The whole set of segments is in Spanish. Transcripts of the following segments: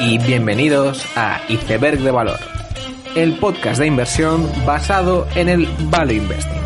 Y bienvenidos a Iceberg de Valor, el podcast de inversión basado en el Value Investing.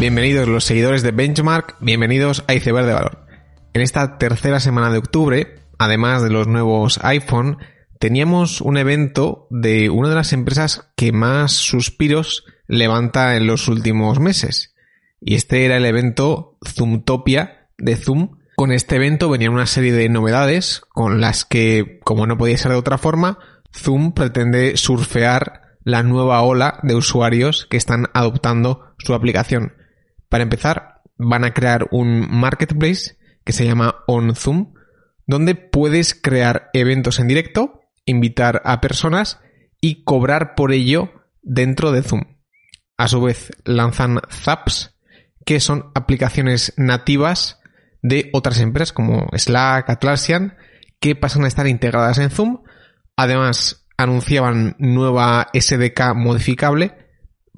Bienvenidos los seguidores de Benchmark, bienvenidos a Iceberg de Valor. En esta tercera semana de octubre, además de los nuevos iPhone, teníamos un evento de una de las empresas que más suspiros levanta en los últimos meses. Y este era el evento Zoomtopia de Zoom. Con este evento venían una serie de novedades con las que, como no podía ser de otra forma, Zoom pretende surfear la nueva ola de usuarios que están adoptando su aplicación. Para empezar, van a crear un marketplace que se llama OnZoom, donde puedes crear eventos en directo, invitar a personas y cobrar por ello dentro de Zoom. A su vez, lanzan Zaps, que son aplicaciones nativas de otras empresas como Slack, Atlassian, que pasan a estar integradas en Zoom. Además, anunciaban nueva SDK modificable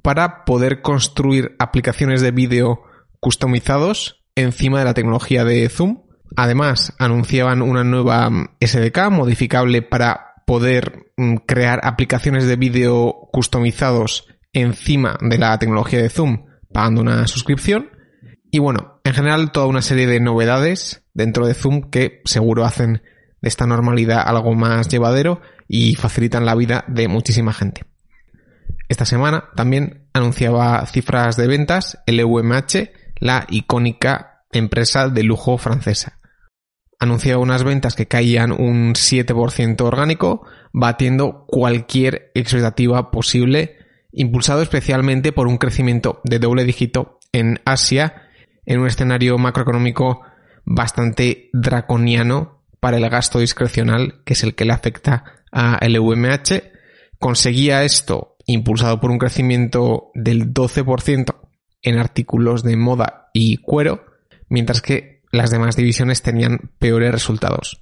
para poder construir aplicaciones de vídeo customizados encima de la tecnología de Zoom. Además, anunciaban una nueva SDK modificable para poder mm, crear aplicaciones de vídeo customizados encima de la tecnología de Zoom pagando una suscripción. Y bueno, en general toda una serie de novedades dentro de Zoom que seguro hacen de esta normalidad algo más llevadero y facilitan la vida de muchísima gente. Esta semana también anunciaba cifras de ventas LVMH, la icónica empresa de lujo francesa. Anunciaba unas ventas que caían un 7% orgánico, batiendo cualquier expectativa posible impulsado especialmente por un crecimiento de doble dígito en Asia, en un escenario macroeconómico bastante draconiano para el gasto discrecional, que es el que le afecta a LVMH. Conseguía esto impulsado por un crecimiento del 12% en artículos de moda y cuero, mientras que las demás divisiones tenían peores resultados.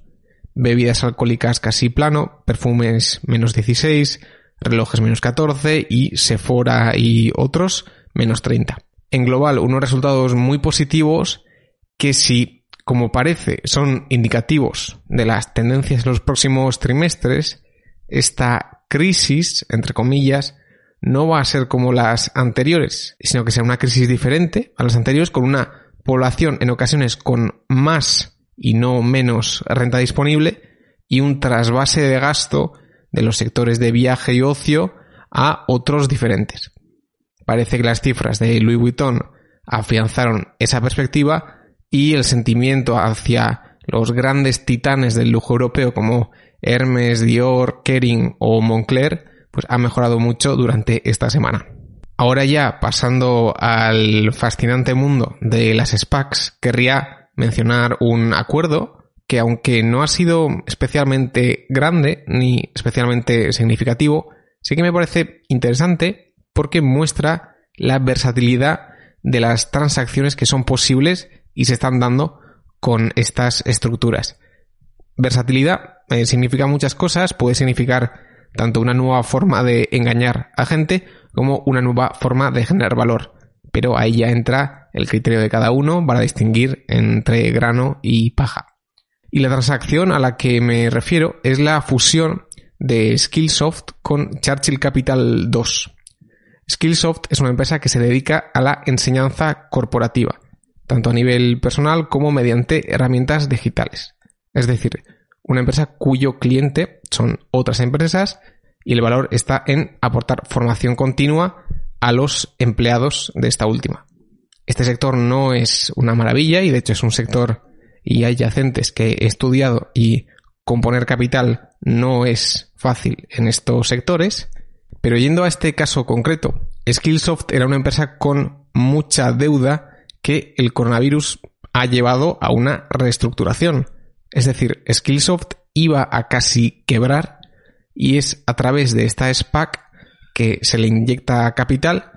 Bebidas alcohólicas casi plano, perfumes menos 16, relojes menos 14 y Sephora y otros menos 30. En global, unos resultados muy positivos que si, como parece, son indicativos de las tendencias en los próximos trimestres, esta crisis, entre comillas, no va a ser como las anteriores, sino que será una crisis diferente a las anteriores con una población en ocasiones con más y no menos renta disponible y un trasvase de gasto de los sectores de viaje y ocio a otros diferentes. Parece que las cifras de Louis Vuitton afianzaron esa perspectiva y el sentimiento hacia los grandes titanes del lujo europeo como Hermes, Dior, Kering o Moncler pues ha mejorado mucho durante esta semana. Ahora ya pasando al fascinante mundo de las SPACs, querría mencionar un acuerdo que aunque no ha sido especialmente grande ni especialmente significativo, sí que me parece interesante porque muestra la versatilidad de las transacciones que son posibles y se están dando con estas estructuras. Versatilidad eh, significa muchas cosas, puede significar tanto una nueva forma de engañar a gente como una nueva forma de generar valor. Pero ahí ya entra el criterio de cada uno para distinguir entre grano y paja. Y la transacción a la que me refiero es la fusión de Skillsoft con Churchill Capital 2. Skillsoft es una empresa que se dedica a la enseñanza corporativa, tanto a nivel personal como mediante herramientas digitales. Es decir, una empresa cuyo cliente son otras empresas y el valor está en aportar formación continua a los empleados de esta última. Este sector no es una maravilla y de hecho es un sector y adyacentes que he estudiado y componer capital no es fácil en estos sectores, pero yendo a este caso concreto, Skillsoft era una empresa con mucha deuda que el coronavirus ha llevado a una reestructuración. Es decir, Skillsoft iba a casi quebrar y es a través de esta SPAC que se le inyecta capital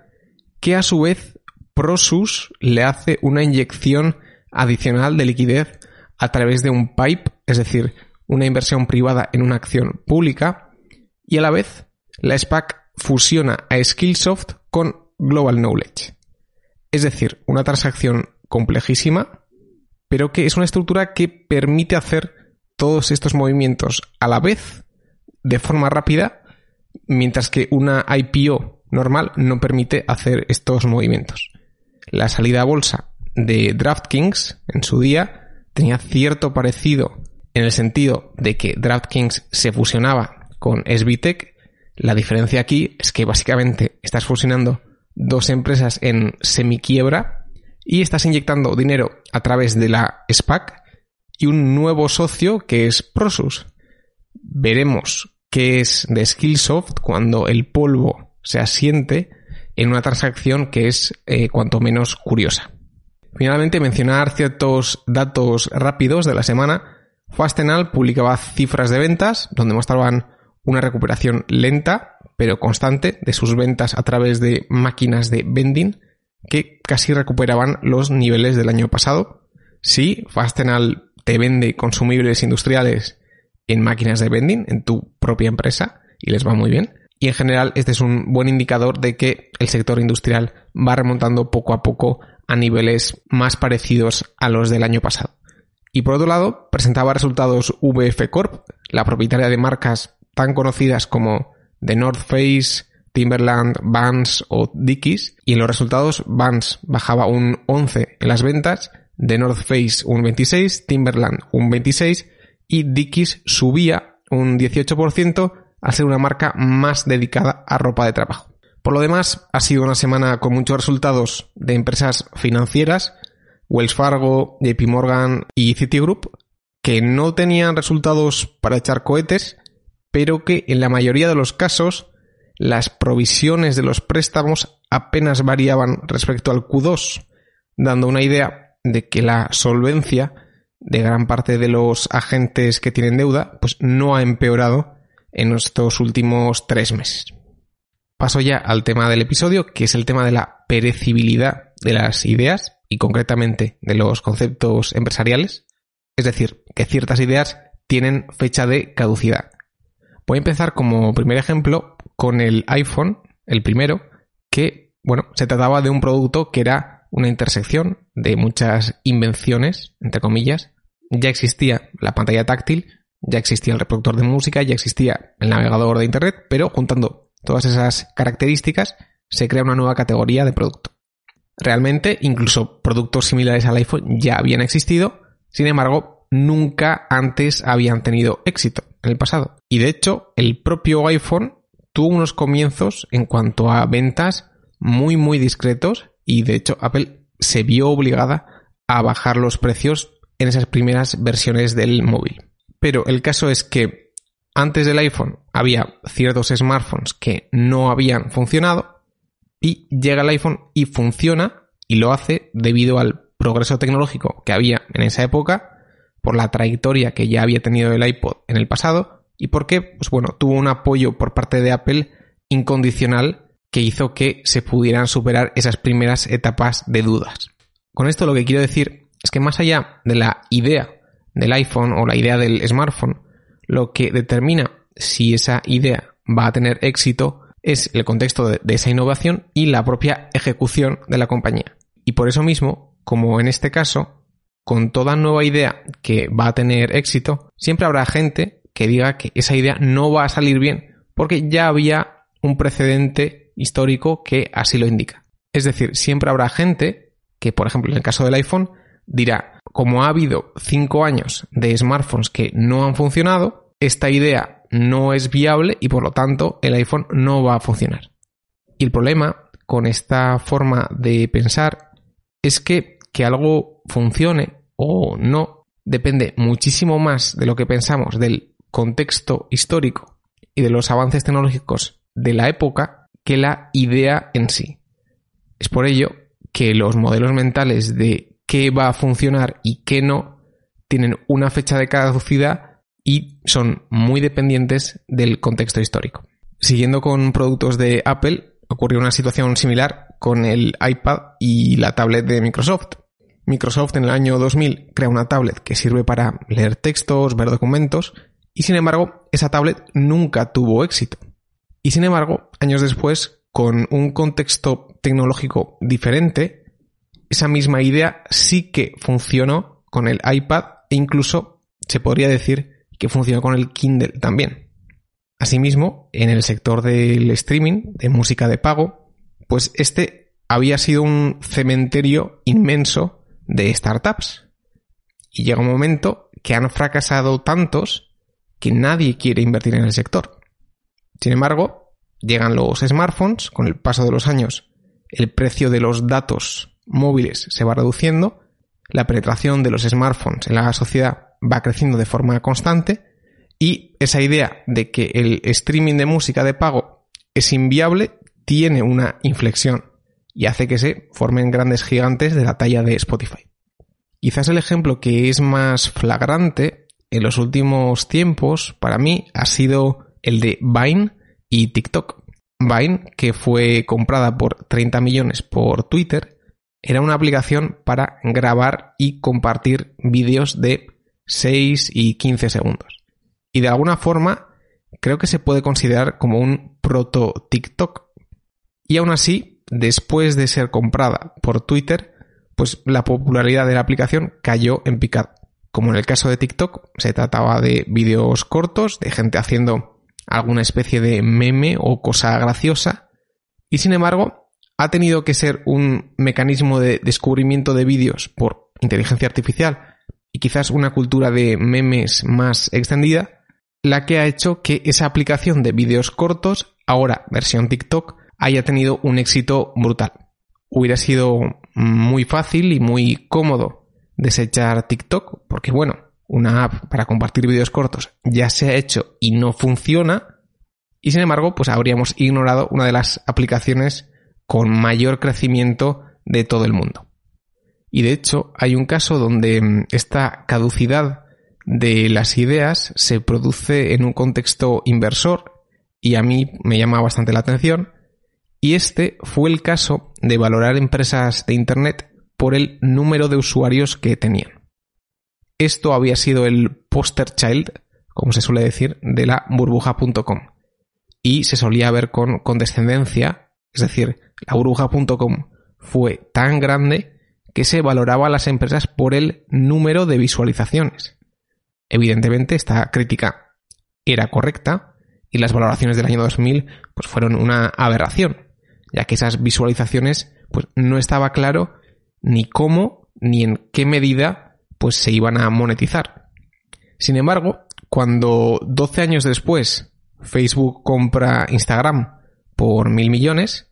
que a su vez Prosus le hace una inyección adicional de liquidez a través de un PIPE, es decir, una inversión privada en una acción pública, y a la vez la SPAC fusiona a Skillsoft con Global Knowledge. Es decir, una transacción complejísima, pero que es una estructura que permite hacer todos estos movimientos a la vez, de forma rápida, mientras que una IPO normal no permite hacer estos movimientos. La salida a bolsa de DraftKings en su día tenía cierto parecido en el sentido de que DraftKings se fusionaba con SBTech. La diferencia aquí es que básicamente estás fusionando dos empresas en semiquiebra y estás inyectando dinero a través de la SPAC y un nuevo socio que es Prosus. Veremos qué es de Skillsoft cuando el polvo se asiente en una transacción que es eh, cuanto menos curiosa. Finalmente, mencionar ciertos datos rápidos de la semana. Fastenal publicaba cifras de ventas donde mostraban una recuperación lenta pero constante de sus ventas a través de máquinas de vending que casi recuperaban los niveles del año pasado. Sí, Fastenal te vende consumibles industriales en máquinas de vending en tu propia empresa y les va muy bien. Y en general este es un buen indicador de que el sector industrial va remontando poco a poco a niveles más parecidos a los del año pasado. Y por otro lado, presentaba resultados VF Corp, la propietaria de marcas tan conocidas como The North Face, Timberland, Vans o Dickies, y en los resultados Vans bajaba un 11 en las ventas de North Face un 26, Timberland un 26 y Dickies subía un 18% al ser una marca más dedicada a ropa de trabajo. Por lo demás, ha sido una semana con muchos resultados de empresas financieras, Wells Fargo, JP Morgan y Citigroup, que no tenían resultados para echar cohetes, pero que en la mayoría de los casos las provisiones de los préstamos apenas variaban respecto al Q2, dando una idea de que la solvencia de gran parte de los agentes que tienen deuda pues no ha empeorado en estos últimos tres meses. Paso ya al tema del episodio, que es el tema de la perecibilidad de las ideas y concretamente de los conceptos empresariales. Es decir, que ciertas ideas tienen fecha de caducidad. Voy a empezar como primer ejemplo con el iPhone, el primero, que, bueno, se trataba de un producto que era una intersección de muchas invenciones, entre comillas. Ya existía la pantalla táctil, ya existía el reproductor de música, ya existía el navegador de Internet, pero juntando todas esas características se crea una nueva categoría de producto. Realmente, incluso productos similares al iPhone ya habían existido, sin embargo, nunca antes habían tenido éxito en el pasado. Y de hecho, el propio iPhone tuvo unos comienzos en cuanto a ventas muy muy discretos y de hecho Apple se vio obligada a bajar los precios en esas primeras versiones del móvil. Pero el caso es que antes del iPhone había ciertos smartphones que no habían funcionado y llega el iPhone y funciona y lo hace debido al progreso tecnológico que había en esa época, por la trayectoria que ya había tenido el iPod en el pasado y porque, pues bueno, tuvo un apoyo por parte de Apple incondicional que hizo que se pudieran superar esas primeras etapas de dudas. Con esto lo que quiero decir es que más allá de la idea del iPhone o la idea del smartphone, lo que determina si esa idea va a tener éxito es el contexto de, esa innovación y la propia ejecución de la compañía. Y por eso mismo, como en este caso, con toda nueva idea que va a tener éxito, siempre habrá gente que diga que esa idea no va a salir bien porque ya había un precedente histórico que así lo indica. Es decir, siempre habrá gente que, por ejemplo, en el caso del iPhone, dirá, como ha habido cinco años de smartphones que no han funcionado, esta idea no es viable y por lo tanto el iPhone no va a funcionar. Y el problema con esta forma de pensar es que que algo funcione o no depende muchísimo más de lo que pensamos del contexto histórico y de los avances tecnológicos de la época que la idea en sí. Es por ello que los modelos mentales de qué va a funcionar y qué no tienen una fecha de caducidad y son muy dependientes del contexto histórico. Siguiendo con productos de Apple, ocurrió una situación similar con el iPad y la tablet de Microsoft. Microsoft en el año 2000 crea una tablet que sirve para leer textos, ver documentos, y sin embargo, esa tablet nunca tuvo éxito. Y sin embargo, años después, con un contexto tecnológico diferente, esa misma idea sí que funcionó con el iPad e incluso se podría decir que funciona con el Kindle también. Asimismo, en el sector del streaming, de música de pago, pues este había sido un cementerio inmenso de startups. Y llega un momento que han fracasado tantos que nadie quiere invertir en el sector. Sin embargo, llegan los smartphones, con el paso de los años el precio de los datos móviles se va reduciendo, la penetración de los smartphones en la sociedad va creciendo de forma constante y esa idea de que el streaming de música de pago es inviable tiene una inflexión y hace que se formen grandes gigantes de la talla de Spotify. Quizás el ejemplo que es más flagrante en los últimos tiempos para mí ha sido el de Vine y TikTok. Vine, que fue comprada por 30 millones por Twitter, era una aplicación para grabar y compartir vídeos de 6 y 15 segundos. Y de alguna forma creo que se puede considerar como un proto TikTok. Y aún así, después de ser comprada por Twitter, pues la popularidad de la aplicación cayó en picado. Como en el caso de TikTok, se trataba de vídeos cortos, de gente haciendo alguna especie de meme o cosa graciosa, y sin embargo, ha tenido que ser un mecanismo de descubrimiento de vídeos por inteligencia artificial y quizás una cultura de memes más extendida, la que ha hecho que esa aplicación de vídeos cortos, ahora versión TikTok, haya tenido un éxito brutal. Hubiera sido muy fácil y muy cómodo desechar TikTok, porque bueno, una app para compartir vídeos cortos ya se ha hecho y no funciona, y sin embargo, pues habríamos ignorado una de las aplicaciones con mayor crecimiento de todo el mundo. Y de hecho, hay un caso donde mm, esta caducidad de las ideas se produce en un contexto inversor y a mí me llama bastante la atención. Y este fue el caso de valorar empresas de Internet por el número de usuarios que tenían. Esto había sido el poster child, como se suele decir, de la burbuja.com. Y se solía ver con condescendencia, es decir, la burbuja.com fue tan grande que se valoraba a las empresas por el número de visualizaciones. Evidentemente esta crítica era correcta y las valoraciones del año 2000 pues fueron una aberración, ya que esas visualizaciones pues no estaba claro ni cómo ni en qué medida pues se iban a monetizar. Sin embargo, cuando 12 años después Facebook compra Instagram por mil millones,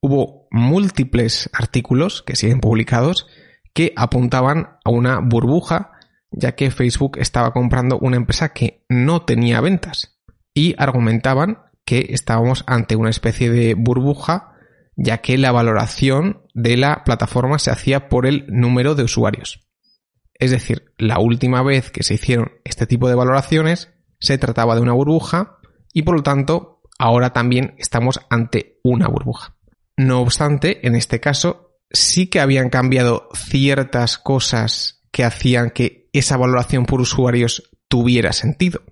hubo múltiples artículos que siguen publicados que apuntaban a una burbuja, ya que Facebook estaba comprando una empresa que no tenía ventas y argumentaban que estábamos ante una especie de burbuja, ya que la valoración de la plataforma se hacía por el número de usuarios. Es decir, la última vez que se hicieron este tipo de valoraciones se trataba de una burbuja y por lo tanto ahora también estamos ante una burbuja. No obstante, en este caso sí que habían cambiado ciertas cosas que hacían que esa valoración por usuarios tuviera sentido.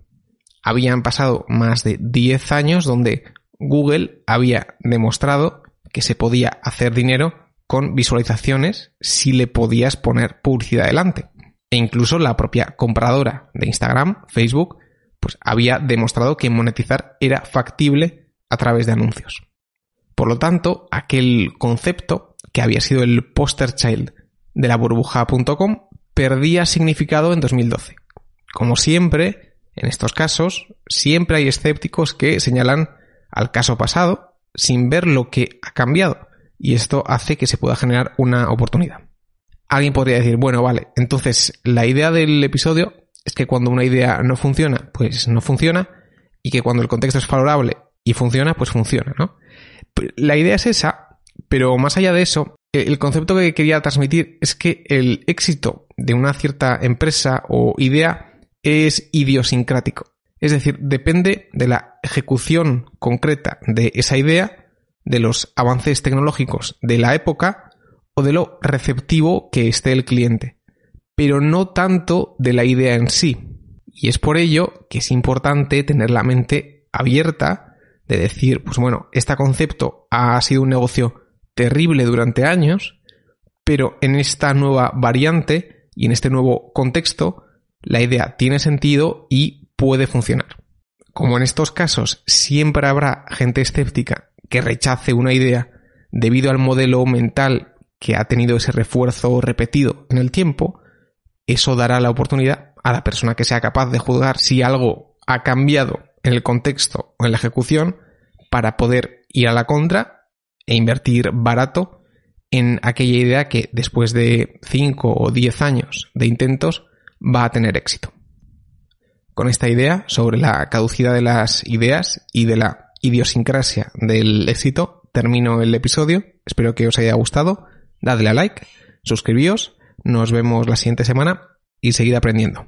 Habían pasado más de 10 años donde Google había demostrado que se podía hacer dinero con visualizaciones si le podías poner publicidad delante. E incluso la propia compradora de Instagram, Facebook, pues había demostrado que monetizar era factible a través de anuncios. Por lo tanto, aquel concepto, que había sido el poster child de la burbuja.com, perdía significado en 2012. Como siempre, en estos casos, siempre hay escépticos que señalan al caso pasado sin ver lo que ha cambiado, y esto hace que se pueda generar una oportunidad alguien podría decir, bueno, vale, entonces la idea del episodio es que cuando una idea no funciona, pues no funciona, y que cuando el contexto es favorable y funciona, pues funciona, ¿no? La idea es esa, pero más allá de eso, el concepto que quería transmitir es que el éxito de una cierta empresa o idea es idiosincrático. Es decir, depende de la ejecución concreta de esa idea, de los avances tecnológicos de la época o de lo receptivo que esté el cliente, pero no tanto de la idea en sí. Y es por ello que es importante tener la mente abierta de decir, pues bueno, este concepto ha sido un negocio terrible durante años, pero en esta nueva variante y en este nuevo contexto la idea tiene sentido y puede funcionar. Como en estos casos siempre habrá gente escéptica que rechace una idea debido al modelo mental que ha tenido ese refuerzo repetido en el tiempo, eso dará la oportunidad a la persona que sea capaz de juzgar si algo ha cambiado en el contexto o en la ejecución para poder ir a la contra e invertir barato en aquella idea que después de 5 o 10 años de intentos va a tener éxito. Con esta idea sobre la caducidad de las ideas y de la idiosincrasia del éxito, termino el episodio. Espero que os haya gustado. Dadle a like, suscribíos, nos vemos la siguiente semana y seguid aprendiendo.